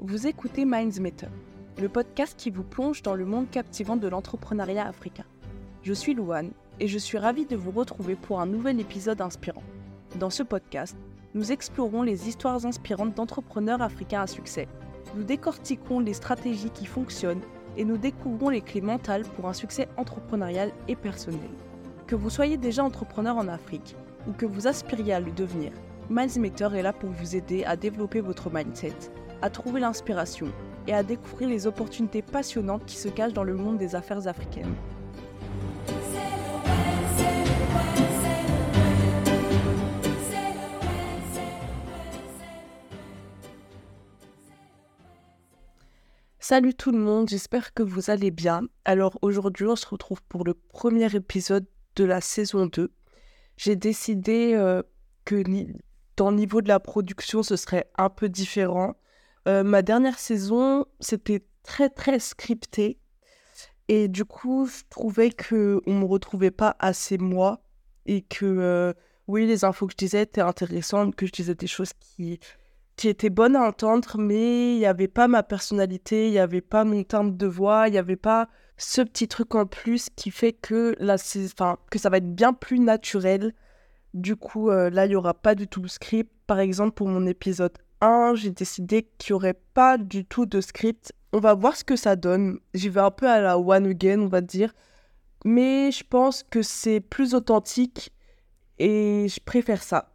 Vous écoutez Minds Matter, le podcast qui vous plonge dans le monde captivant de l'entrepreneuriat africain. Je suis Louane et je suis ravie de vous retrouver pour un nouvel épisode inspirant. Dans ce podcast, nous explorons les histoires inspirantes d'entrepreneurs africains à succès. Nous décortiquons les stratégies qui fonctionnent et nous découvrons les clés mentales pour un succès entrepreneurial et personnel. Que vous soyez déjà entrepreneur en Afrique ou que vous aspiriez à le devenir, Mindmater est là pour vous aider à développer votre mindset, à trouver l'inspiration et à découvrir les opportunités passionnantes qui se cachent dans le monde des affaires africaines. Salut tout le monde, j'espère que vous allez bien. Alors aujourd'hui, on se retrouve pour le premier épisode de la saison 2. J'ai décidé euh, que dans le niveau de la production, ce serait un peu différent. Euh, ma dernière saison, c'était très très scripté. Et du coup, je trouvais qu'on ne me retrouvait pas assez moi. Et que, euh, oui, les infos que je disais étaient intéressantes, que je disais des choses qui, qui étaient bonnes à entendre, mais il n'y avait pas ma personnalité, il n'y avait pas mon timbre de voix, il n'y avait pas ce petit truc en plus qui fait que, là, que ça va être bien plus naturel du coup, euh, là, il n'y aura pas du tout de script. Par exemple, pour mon épisode 1, j'ai décidé qu'il n'y aurait pas du tout de script. On va voir ce que ça donne. J'y vais un peu à la one again, on va dire. Mais je pense que c'est plus authentique et je préfère ça.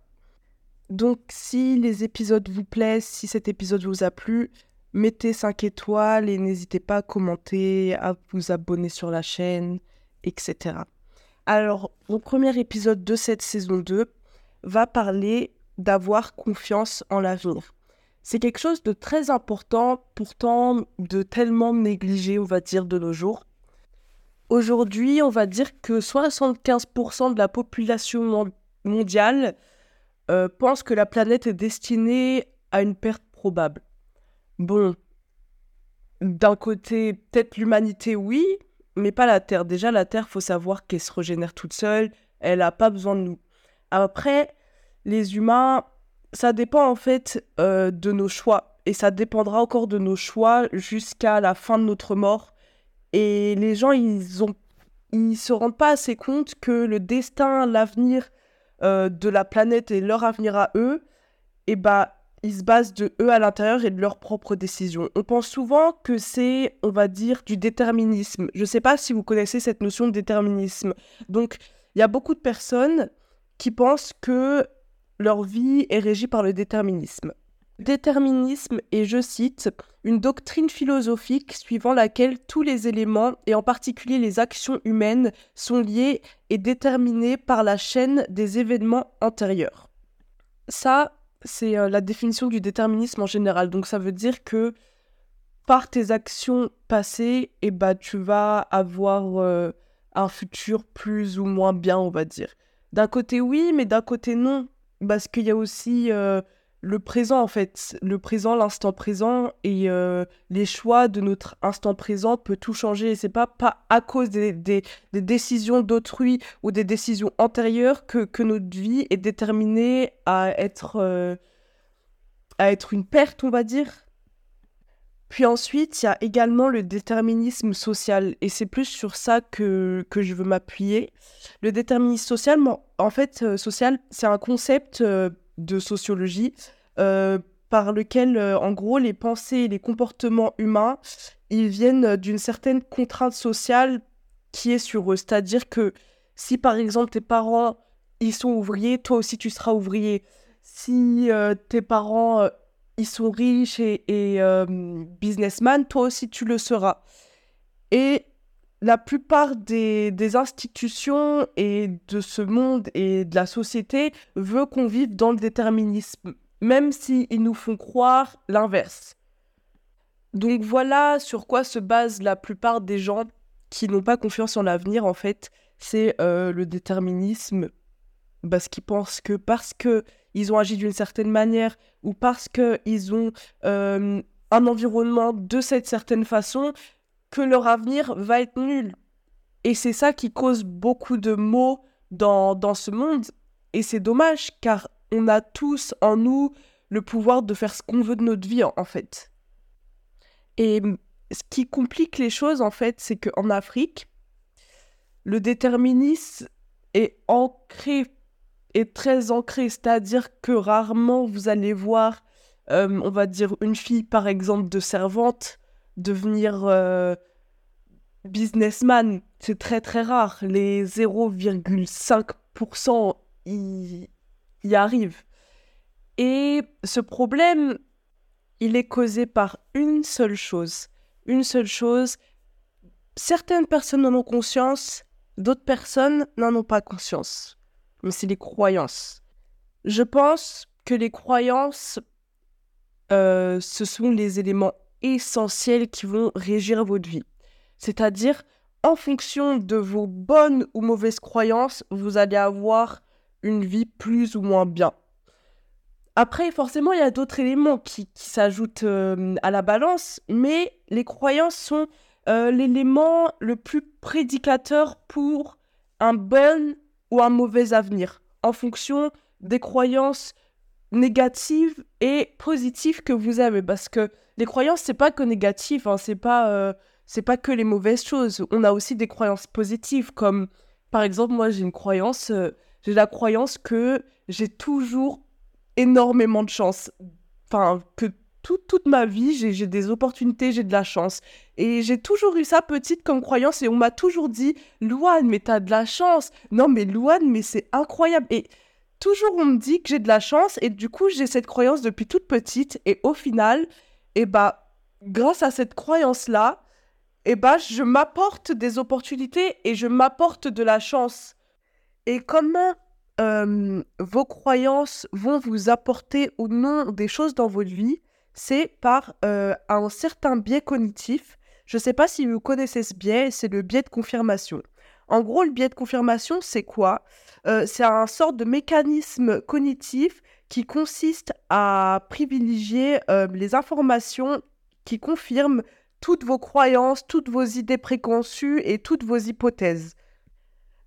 Donc, si les épisodes vous plaisent, si cet épisode vous a plu, mettez 5 étoiles et n'hésitez pas à commenter, à vous abonner sur la chaîne, etc. Alors, mon premier épisode de cette saison 2 va parler d'avoir confiance en l'avenir. C'est quelque chose de très important, pourtant de tellement négligé, on va dire, de nos jours. Aujourd'hui, on va dire que 75% de la population mondiale euh, pense que la planète est destinée à une perte probable. Bon, d'un côté, peut-être l'humanité, oui, mais pas la Terre. Déjà, la Terre, faut savoir qu'elle se régénère toute seule. Elle n'a pas besoin de nous. Après, les humains, ça dépend en fait euh, de nos choix. Et ça dépendra encore de nos choix jusqu'à la fin de notre mort. Et les gens, ils ont, ils se rendent pas assez compte que le destin, l'avenir euh, de la planète et leur avenir à eux, et eh bah, ils se basent de eux à l'intérieur et de leurs propres décisions. On pense souvent que c'est, on va dire, du déterminisme. Je ne sais pas si vous connaissez cette notion de déterminisme. Donc, il y a beaucoup de personnes qui pensent que leur vie est régie par le déterminisme. Déterminisme est, je cite, une doctrine philosophique suivant laquelle tous les éléments, et en particulier les actions humaines, sont liés et déterminés par la chaîne des événements antérieurs. Ça, c'est euh, la définition du déterminisme en général. Donc ça veut dire que par tes actions passées, et eh bah, tu vas avoir euh, un futur plus ou moins bien, on va dire. D'un côté oui, mais d'un côté non. Parce qu'il y a aussi euh, le présent en fait, le présent, l'instant présent et euh, les choix de notre instant présent peut tout changer. Et c'est pas, pas à cause des, des, décisions d'autrui ou des décisions antérieures que, que, notre vie est déterminée à être, euh, à être une perte, on va dire. Puis ensuite, il y a également le déterminisme social, et c'est plus sur ça que, que je veux m'appuyer. Le déterminisme social, en fait, euh, social, c'est un concept de sociologie, euh, par lequel, euh, en gros, les pensées et les comportements humains, ils viennent d'une certaine contrainte sociale qui est sur eux. C'est-à-dire que si, par exemple, tes parents, ils sont ouvriers, toi aussi, tu seras ouvrier. Si euh, tes parents, ils sont riches et, et businessman, toi aussi, tu le seras. Et la plupart des, institutions et de ce monde et de la société veut qu'on vive dans le déterminisme, même s'ils nous font croire l'inverse. Donc voilà sur quoi se base la plupart des gens qui n'ont pas confiance en l'avenir, en fait, c'est euh, le déterminisme, parce qu'ils pensent que parce qu'ils ont agi d'une certaine manière ou parce qu'ils ont euh, un environnement de cette certaine façon, que leur avenir va être nul. Et c'est ça qui cause beaucoup de maux dans, dans ce monde. Et c'est dommage, car on a tous en nous le pouvoir de faire ce qu'on veut de notre vie, en, fait. Et ce qui complique les choses, en fait, c'est qu'en Afrique, le déterminisme est ancré, est très ancré, c'est-à-dire que rarement vous allez voir, euh, on va dire, une fille, par exemple, de servante devenir euh, businessman. C'est très très rare. Les 0,5% y, y arrivent. Et ce problème, il est causé par une seule chose. Une seule chose. Certaines personnes en ont conscience, d'autres personnes n'en ont pas conscience. Mais c'est les croyances. Je pense que les croyances, euh, ce sont les éléments essentiels qui vont régir votre vie. C'est-à-dire, en fonction de vos bonnes ou mauvaises croyances, vous allez avoir une vie plus ou moins bien. Après, forcément, il y a d'autres éléments qui, s'ajoutent euh, à la balance, mais les croyances sont euh, l'élément le plus prédicateur pour un bon un mauvais avenir, en fonction des croyances négatives et positives que vous avez. Parce que les croyances, c'est pas que négatif, hein, c'est pas, euh, c'est pas que les mauvaises choses. On a aussi des croyances positives, comme par exemple, moi j'ai une croyance, j'ai la croyance que j'ai toujours énormément de chance. Enfin, que toute ma vie, j'ai des opportunités, j'ai de la chance. Et j'ai toujours eu ça petite comme croyance et on m'a toujours dit, Louane, mais t'as de la chance. Non, mais Louane, mais c'est incroyable. Et toujours on me dit que j'ai de la chance et du coup, j'ai cette croyance depuis toute petite. Et au final, et eh bah, grâce à cette croyance-là, et eh bah, je m'apporte des opportunités et je m'apporte de la chance. Et comment vos croyances vont vous apporter ou non des choses dans votre vie, c'est par un certain biais cognitif. Je ne sais pas si vous connaissez ce biais, c'est le biais de confirmation. En gros, le biais de confirmation, c'est quoi? C'est un sort de mécanisme cognitif qui consiste à privilégier les informations qui confirment toutes vos croyances, toutes vos idées préconçues et toutes vos hypothèses.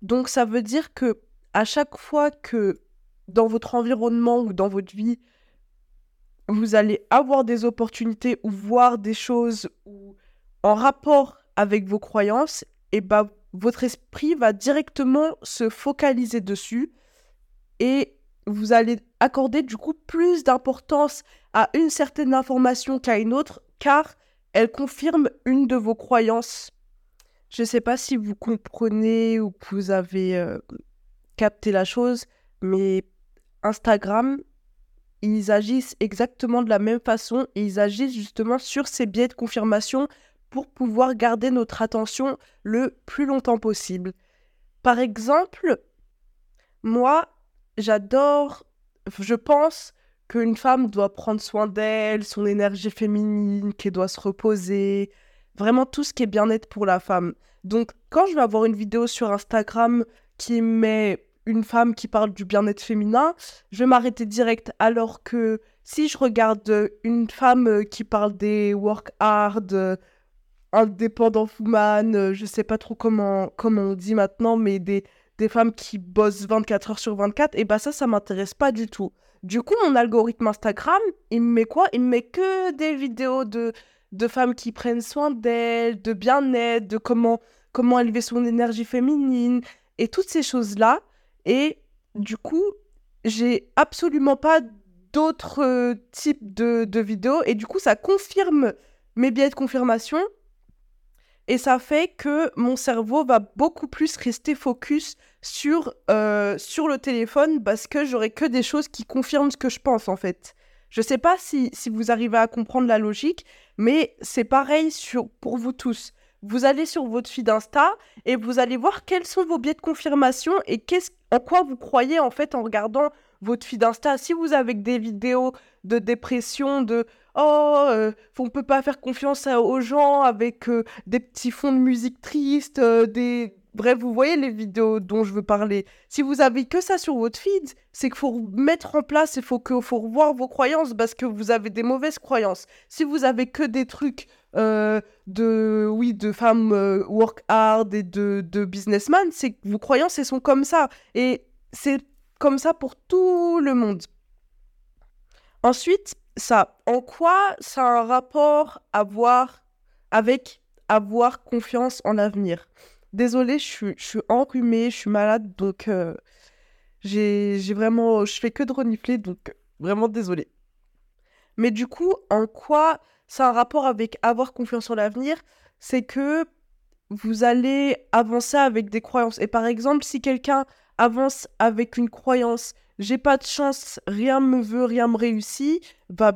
Donc ça veut dire que à chaque fois que dans votre environnement ou dans votre vie, vous allez avoir des opportunités ou voir des choses en rapport avec vos croyances, et ben votre esprit va directement se focaliser dessus et vous allez accorder du coup plus d'importance à une certaine information qu'à une autre car elle confirme une de vos croyances. Je ne sais pas si vous comprenez ou que vous avez euh, capter la chose, mais Instagram, ils agissent exactement de la même façon et ils agissent justement sur ces biais de confirmation pour pouvoir garder notre attention le plus longtemps possible. Par exemple, moi, j'adore, je pense qu'une femme doit prendre soin d'elle, son énergie féminine, qu'elle doit se reposer, vraiment tout ce qui est bien-être pour la femme. Donc, quand je vais avoir une vidéo sur Instagram qui met une femme qui parle du bien-être féminin, je vais m'arrêter direct. Alors que si je regarde une femme euh, qui parle des work hard, euh, indépendant euh, je sais pas trop comment, comment on dit maintenant, mais des, des femmes qui bossent 24 heures sur 24, et bah ça, ça m'intéresse pas du tout. Du coup, mon algorithme Instagram, il me met quoi? Il me met que des vidéos de, de femmes qui prennent soin d'elles, de bien-être, de comment, comment élever son énergie féminine, et toutes ces choses-là. Et du coup, j'ai absolument pas d'autres euh, types de, vidéos. Et du coup, ça confirme mes biais de confirmation. Et ça fait que mon cerveau va beaucoup plus rester focus sur, euh, sur le téléphone parce que j'aurai que des choses qui confirment ce que je pense en fait. Je sais pas si, si vous arrivez à comprendre la logique, mais c'est pareil sur, pour vous tous vous allez sur votre feed Insta et vous allez voir quels sont vos biais de confirmation et qu'est-ce, en quoi vous croyez en fait en regardant votre feed Insta. Si vous avez des vidéos de dépression, de oh, euh, on peut pas faire confiance aux gens avec euh, des petits fonds de musique tristes, euh, des Bref, vous voyez les vidéos dont je veux parler. Si vous avez que ça sur votre feed, c'est qu'il faut mettre en place, il faut, que, faut revoir vos croyances parce que vous avez des mauvaises croyances. Si vous avez que des trucs euh, de, oui, de femmes euh, work hard et de, de businessmen, c'est vos croyances, elles sont comme ça. Et c'est comme ça pour tout le monde. Ensuite, ça, en quoi ça a un rapport à voir avec avoir confiance en l'avenir? Désolée, je je suis enrhumée, je suis malade, donc euh, j'ai vraiment, je fais que de renifler, donc vraiment désolée. Mais du coup, en quoi ça a un rapport avec avoir confiance en l'avenir C'est que vous allez avancer avec des croyances. Et par exemple, si quelqu'un avance avec une croyance, j'ai pas de chance, rien me veut, rien me réussit, va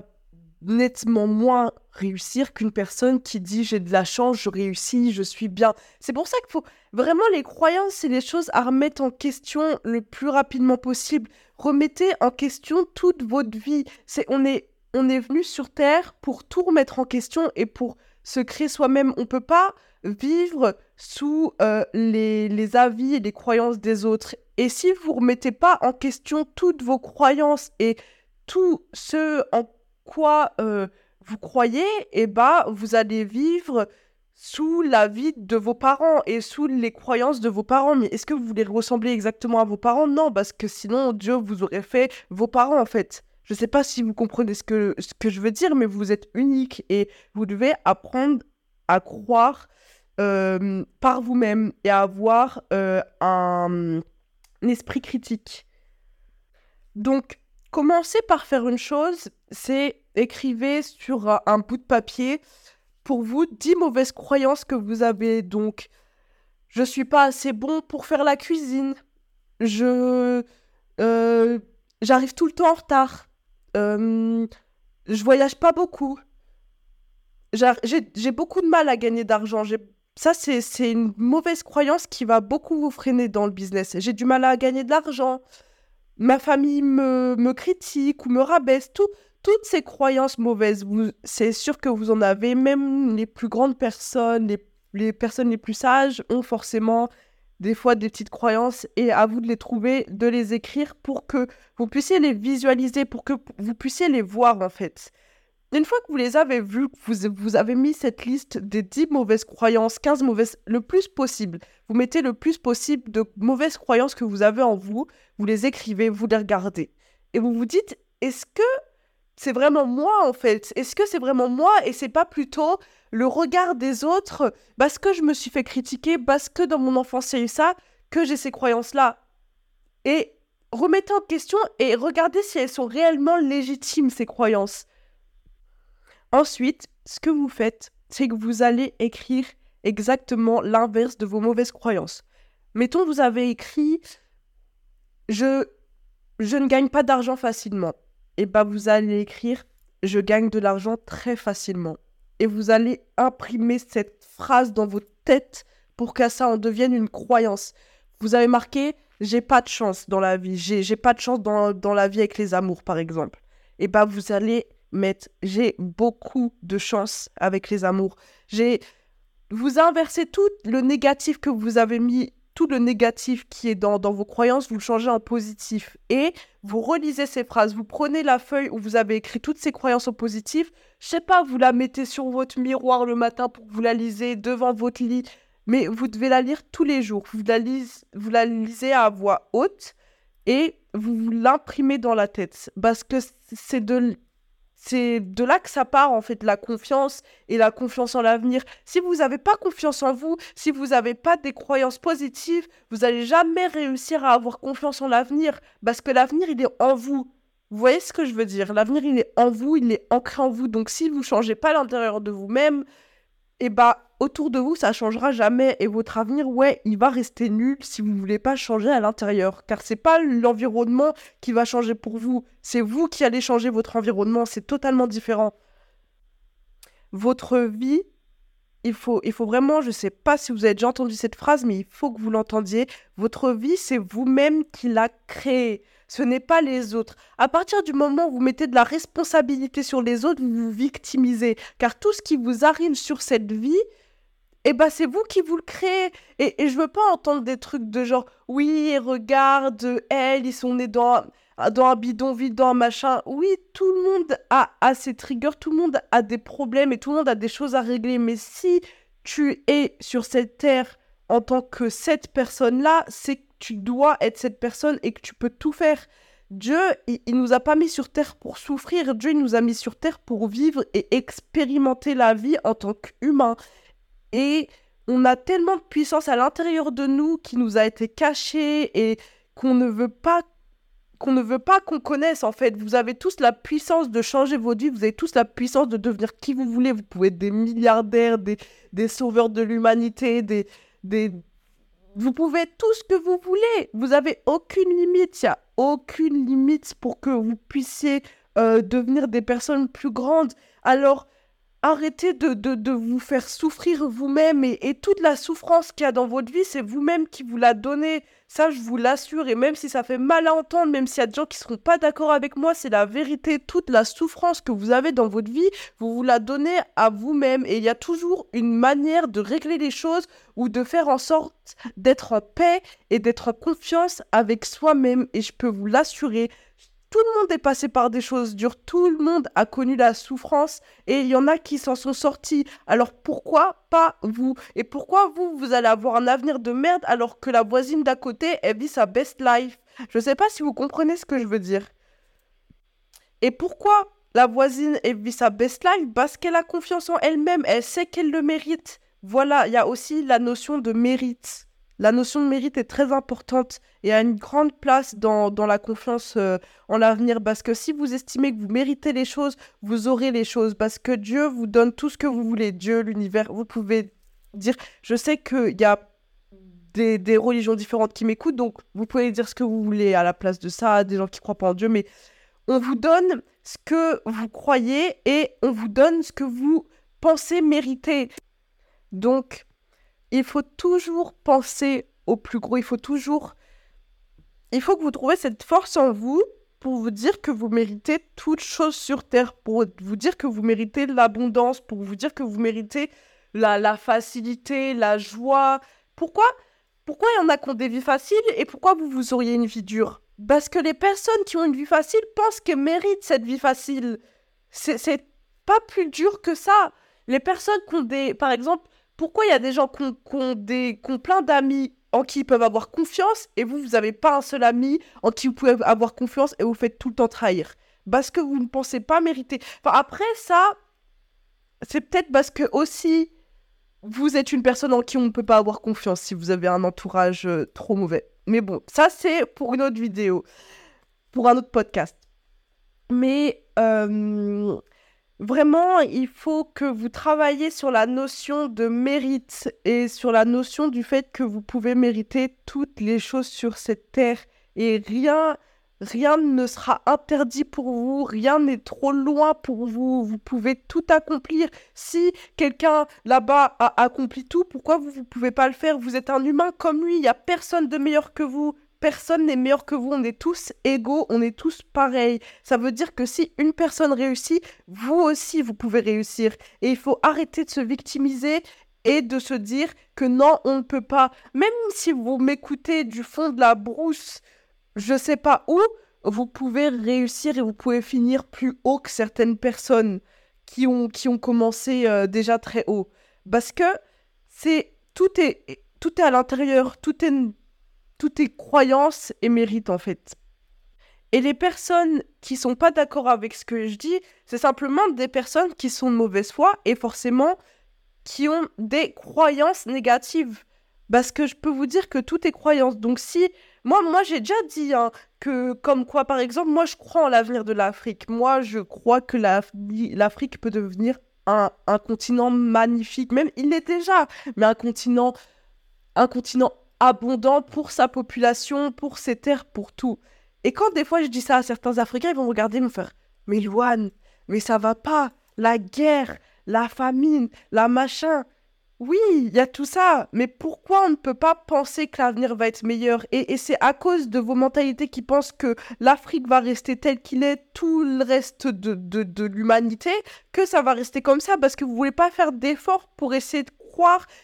nettement moins réussir qu'une personne qui dit j'ai de la chance, je réussis, je suis bien. C'est pour ça qu'il faut vraiment les croyances et les choses à remettre en question le plus rapidement possible. Remettez en question toute votre vie. C'est on est on est venu sur terre pour tout remettre en question et pour se créer soi-même. On peut pas vivre sous euh, les, avis et les croyances des autres. Et si vous remettez pas en question toutes vos croyances et tout ce en quoi euh, vous croyez, eh ben, vous allez vivre sous la vie de vos parents et sous les croyances de vos parents. Mais est-ce que vous voulez ressembler exactement à vos parents? Non, parce que sinon, Dieu vous aurait fait vos parents, en fait. Je ne sais pas si vous comprenez ce que, ce que je veux dire, mais vous êtes unique et vous devez apprendre à croire euh, par vous-même et à avoir euh, un, esprit critique. Donc, commencez par faire une chose, c'est écrivez sur un bout de papier pour vous 10 mauvaises croyances que vous avez. Donc, je suis pas assez bon pour faire la cuisine. Je euh, j'arrive tout le temps en retard. Euh, je voyage pas beaucoup. J'ai beaucoup de mal à gagner d'argent. Ça, c'est une mauvaise croyance qui va beaucoup vous freiner dans le business. J'ai du mal à gagner de l'argent. Ma famille me, me critique ou me rabaisse. Tout, toutes ces croyances mauvaises, c'est sûr que vous en avez, même les plus grandes personnes, les, personnes les plus sages ont forcément des fois des petites croyances et à vous de les trouver, de les écrire pour que vous puissiez les visualiser, pour que vous puissiez les voir en fait. Une fois que vous les avez vues, vous, vous avez mis cette liste des 10 mauvaises croyances, 15 mauvaises, le plus possible. Vous mettez le plus possible de mauvaises croyances que vous avez en vous, vous les écrivez, vous les regardez. Et vous vous dites, est-ce que c'est vraiment moi en fait Est-ce que c'est vraiment moi et c'est pas plutôt le regard des autres parce que je me suis fait critiquer, parce que dans mon enfance il y a eu ça, que j'ai ces croyances-là? Et remettez en question et regardez si elles sont réellement légitimes ces croyances. Ensuite, ce que vous faites, c'est que vous allez écrire exactement l'inverse de vos mauvaises croyances. Mettons, vous avez écrit je, je ne gagne pas d'argent facilement. Et bien, vous allez écrire je gagne de l'argent très facilement. Et vous allez imprimer cette phrase dans votre tête pour que ça en devienne une croyance. Vous avez marqué j'ai pas de chance dans la vie, j'ai pas de chance dans, dans la vie avec les amours, par exemple. Et bien, vous allez mettre j'ai beaucoup de chance avec les amours. J'ai vous inversez tout le négatif que vous avez mis, tout le négatif qui est dans, vos croyances, vous le changez en positif. Et vous relisez ces phrases, vous prenez la feuille où vous avez écrit toutes ces croyances en positif, je sais pas, vous la mettez sur votre miroir le matin pour que vous la lisez devant votre lit, mais vous devez la lire tous les jours. Vous la, vous la lisez à voix haute et vous l'imprimez dans la tête parce que c'est de c'est de là que ça part, en fait, la confiance et la confiance en l'avenir. Si vous n'avez pas confiance en vous, si vous n'avez pas des croyances positives, vous n'allez jamais réussir à avoir confiance en l'avenir, parce que l'avenir, il est en vous. Vous voyez ce que je veux dire? L'avenir, il est en vous, il est ancré en vous. Donc, si vous ne changez pas l'intérieur de vous-même, et eh bah autour de vous, ça changera jamais. Et votre avenir, ouais, il va rester nul si vous voulez pas changer à l'intérieur. Car c'est pas l'environnement qui va changer pour vous. C'est vous qui allez changer votre environnement. C'est totalement différent. Votre vie, il faut, il faut vraiment, je sais pas si vous avez déjà entendu cette phrase, mais il faut que vous l'entendiez. Votre vie, c'est vous-même qui l'a créée ce n'est pas les autres. À partir du moment où vous mettez de la responsabilité sur les autres, vous vous victimisez. Car tout ce qui vous arrive sur cette vie, eh ben c'est vous qui vous le créez. Et, et je veux pas entendre des trucs de genre, oui, regarde, elle, ils sont nés dans, dans un bidonville, dans un machin. Oui, tout le monde a, a ses triggers, tout le monde a des problèmes et tout le monde a des choses à régler. Mais si tu es sur cette terre en tant que cette personne-là, c'est que tu dois être cette personne et que tu peux tout faire. Dieu, il, il nous a pas mis sur terre pour souffrir. Dieu, il nous a mis sur terre pour vivre et expérimenter la vie en tant qu'humain. Et on a tellement de puissance à l'intérieur de nous qui nous a été cachée et qu'on ne veut pas qu'on ne veut pas qu'on connaisse en fait. Vous avez tous la puissance de changer votre vie, vous avez tous la puissance de devenir qui vous voulez. Vous pouvez être des milliardaires, des sauveurs de l'humanité, des, Vous pouvez être tout ce que vous voulez. Vous avez aucune limite. Il n'y a aucune limite pour que vous puissiez euh, devenir des personnes plus grandes. Alors, arrêtez de, de, de vous faire souffrir vous-même et, et toute la souffrance qu'il y a dans votre vie, c'est vous-même qui vous la donnez. Ça, je vous l'assure. Et même si ça fait mal à entendre, même s'il y a des gens qui ne seront pas d'accord avec moi, c'est la vérité. Toute la souffrance que vous avez dans votre vie, vous vous la donnez à vous-même. Et il y a toujours une manière de régler les choses ou de faire en sorte d'être en paix et d'être en confiance avec soi-même. Et je peux vous l'assurer, tout le monde est passé par des choses dures, tout le monde a connu la souffrance et il y en a qui s'en sont sortis. Alors pourquoi pas vous? Et pourquoi vous, vous allez avoir un avenir de merde alors que la voisine d'à côté, elle vit sa best life? Je ne sais pas si vous comprenez ce que je veux dire. Et pourquoi la voisine, elle vit sa best life? Parce qu'elle a confiance en elle-même, elle sait qu'elle le mérite. Voilà, il y a aussi la notion de mérite. La notion de mérite est très importante et a une grande place dans, dans la confiance euh, en l'avenir parce que si vous estimez que vous méritez les choses, vous aurez les choses parce que Dieu vous donne tout ce que vous voulez. Dieu, l'univers, vous pouvez dire, je sais qu'il y a des, des, religions différentes qui m'écoutent, donc vous pouvez dire ce que vous voulez à la place de ça, des gens qui croient pas en Dieu, mais on vous donne ce que vous croyez et on vous donne ce que vous pensez mériter. Donc, il faut toujours penser au plus gros. Il faut toujours. Il faut que vous trouviez cette force en vous pour vous dire que vous méritez toute chose sur terre, pour vous dire que vous méritez l'abondance, pour vous dire que vous méritez la, facilité, la joie. Pourquoi Pourquoi il y en a qui ont des vies faciles et pourquoi vous, vous auriez une vie dure? Parce que les personnes qui ont une vie facile pensent qu'elles méritent cette vie facile. C'est pas plus dur que ça. Les personnes qui ont des. Par exemple, pourquoi il y a des gens qui ont, plein d'amis en qui ils peuvent avoir confiance et vous, vous n'avez pas un seul ami en qui vous pouvez avoir confiance et vous faites tout le temps trahir? Parce que vous ne pensez pas mériter. Enfin, après ça, c'est peut-être parce que aussi, vous êtes une personne en qui on ne peut pas avoir confiance si vous avez un entourage euh, trop mauvais. Mais bon, ça c'est pour une autre vidéo, pour un autre podcast. Mais euh, Vraiment, il faut que vous travailliez sur la notion de mérite et sur la notion du fait que vous pouvez mériter toutes les choses sur cette terre. Et rien rien ne sera interdit pour vous, rien n'est trop loin pour vous, vous pouvez tout accomplir. Si quelqu'un là-bas a accompli tout, pourquoi vous ne pouvez pas le faire? Vous êtes un humain comme lui, il n'y a personne de meilleur que vous personne n'est meilleur que vous, on est tous égaux, on est tous pareils. Ça veut dire que si une personne réussit, vous aussi, vous pouvez réussir. Et il faut arrêter de se victimiser et de se dire que non, on ne peut pas. Même si vous m'écoutez du fond de la brousse, je sais pas où, vous pouvez réussir et vous pouvez finir plus haut que certaines personnes qui ont, qui ont commencé euh, déjà très haut. Parce que c'est tout est tout est à l'intérieur, tout est tout est croyance et mérite en fait. Et les personnes qui sont pas d'accord avec ce que je dis, c'est simplement des personnes qui sont de mauvaise foi et forcément qui ont des croyances négatives. Parce que je peux vous dire que tout est croyance. Donc si moi, moi j'ai déjà dit hein, que comme quoi par exemple, moi je crois en l'avenir de l'Afrique. Moi je crois que l'Afrique peut devenir un, un continent magnifique. Même il l'est déjà, mais un continent un continent abondant pour sa population, pour ses terres, pour tout. Et quand des fois je dis ça à certains Africains, ils vont regarder me faire Mais Luan, mais ça va pas. La guerre, la famine, la machin. Oui, il y a tout ça, mais pourquoi on ne peut pas penser que l'avenir va être meilleur? Et, c'est à cause de vos mentalités qui pensent que l'Afrique va rester telle qu'il est, tout le reste de, de, de l'humanité, que ça va rester comme ça, parce que vous voulez pas faire d'efforts pour essayer de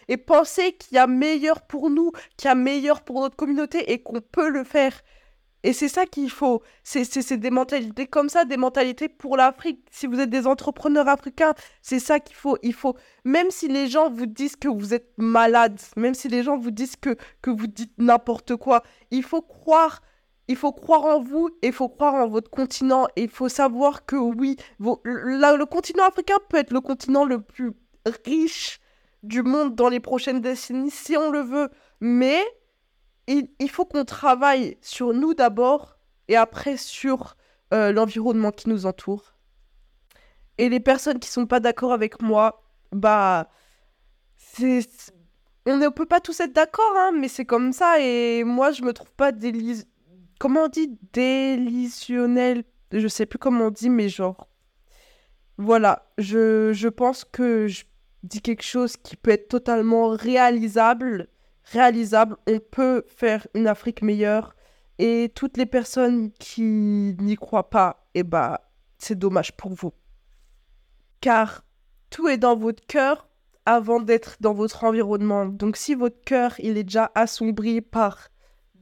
et penser qu'il y a meilleur pour nous, qu'il y a meilleur pour notre communauté et qu'on peut le faire. Et c'est ça qu'il faut. C'est des mentalités comme ça, des mentalités pour l'Afrique. Si vous êtes des entrepreneurs africains, c'est ça qu'il faut. Il faut, même si les gens vous disent que vous êtes malade, même si les gens vous disent que, que vous dites n'importe quoi, il faut croire il faut croire en vous, il faut croire en votre continent, il faut savoir que oui, le continent africain peut être le continent le plus riche du monde dans les prochaines décennies, si on le veut, mais il, faut qu'on travaille sur nous d'abord et après sur euh, l'environnement qui nous entoure. Et les personnes qui sont pas d'accord avec moi, bah, c'est on ne peut pas tous être d'accord, hein, mais c'est comme ça. Et moi, je me trouve pas délis comment on dit? Délitionnel Je sais plus comment on dit, mais genre. Voilà, je, je pense que je dis quelque chose qui peut être totalement réalisable. Réalisable, on peut faire une Afrique meilleure. Et toutes les personnes qui n'y croient pas, eh bah, c'est dommage pour vous. Car tout est dans votre cœur avant d'être dans votre environnement. Donc si votre cœur, il est déjà assombri par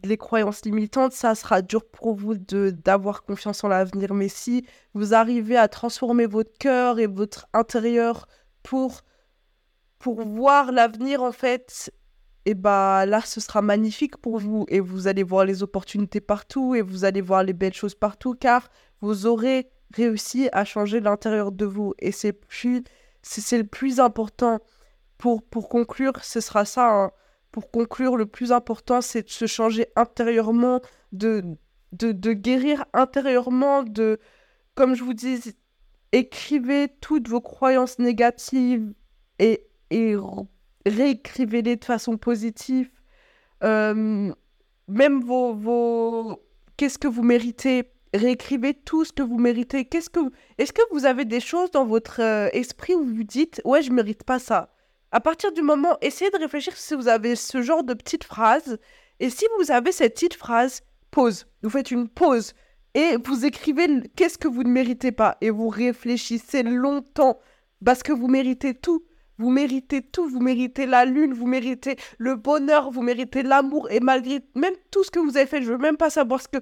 les croyances limitantes, ça sera dur pour vous d'avoir confiance en l'avenir. Mais si vous arrivez à transformer votre cœur et votre intérieur pour pour voir l'avenir en fait, et eh bah là ce sera magnifique pour vous. Et vous allez voir les opportunités partout et vous allez voir les belles choses partout car vous aurez réussi à changer l'intérieur de vous. Et c'est plus c'est le plus important pour pour conclure ce sera ça hein. Pour conclure, le plus important, c'est de se changer intérieurement, de, de, de, guérir intérieurement, de, comme je vous dis, écrivez toutes vos croyances négatives et, et réécrivez-les de façon positive. Euh, même vos, vos... Qu'est-ce que vous méritez? Réécrivez tout ce que vous méritez. Qu'est-ce que... Est-ce que vous avez des choses dans votre euh, esprit où vous dites « Ouais, je mérite pas ça » à partir du moment, essayez de réfléchir si vous avez ce genre de petite phrase. Et si vous avez cette petite phrase, pause. Vous faites une pause et vous écrivez qu'est-ce que vous ne méritez pas. Et vous réfléchissez longtemps parce que vous méritez tout. Vous méritez tout, vous méritez la lune, vous méritez le bonheur, vous méritez l'amour et malgré même tout ce que vous avez fait, je veux même pas savoir ce que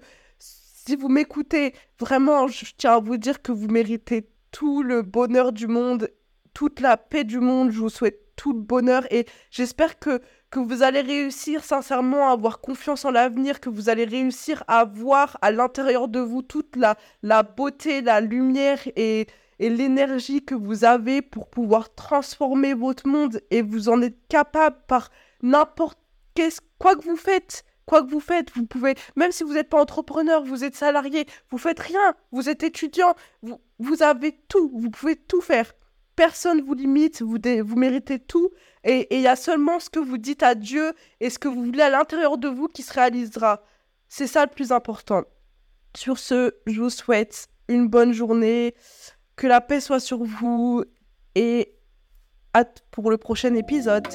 si vous m'écoutez, vraiment, je tiens à vous dire que vous méritez tout le bonheur du monde, toute la paix du monde. Je vous souhaite tout le bonheur et j'espère que, que vous allez réussir sincèrement à avoir confiance en l'avenir, que vous allez réussir à voir à l'intérieur de vous toute la, la beauté, la lumière et, et l'énergie que vous avez pour pouvoir transformer votre monde et vous en êtes capable par n'importe quoi que vous faites. Quoi que vous faites, vous pouvez, même si vous n'êtes pas entrepreneur, vous êtes salarié, vous faites rien, vous êtes étudiant, vous, vous avez tout, vous pouvez tout faire personne vous limite, vous, vous méritez tout. Et il y a seulement ce que vous dites à Dieu et ce que vous voulez à l'intérieur de vous qui se réalisera. C'est ça le plus important. Sur ce, je vous souhaite une bonne journée, que la paix soit sur vous et hâte pour le prochain épisode.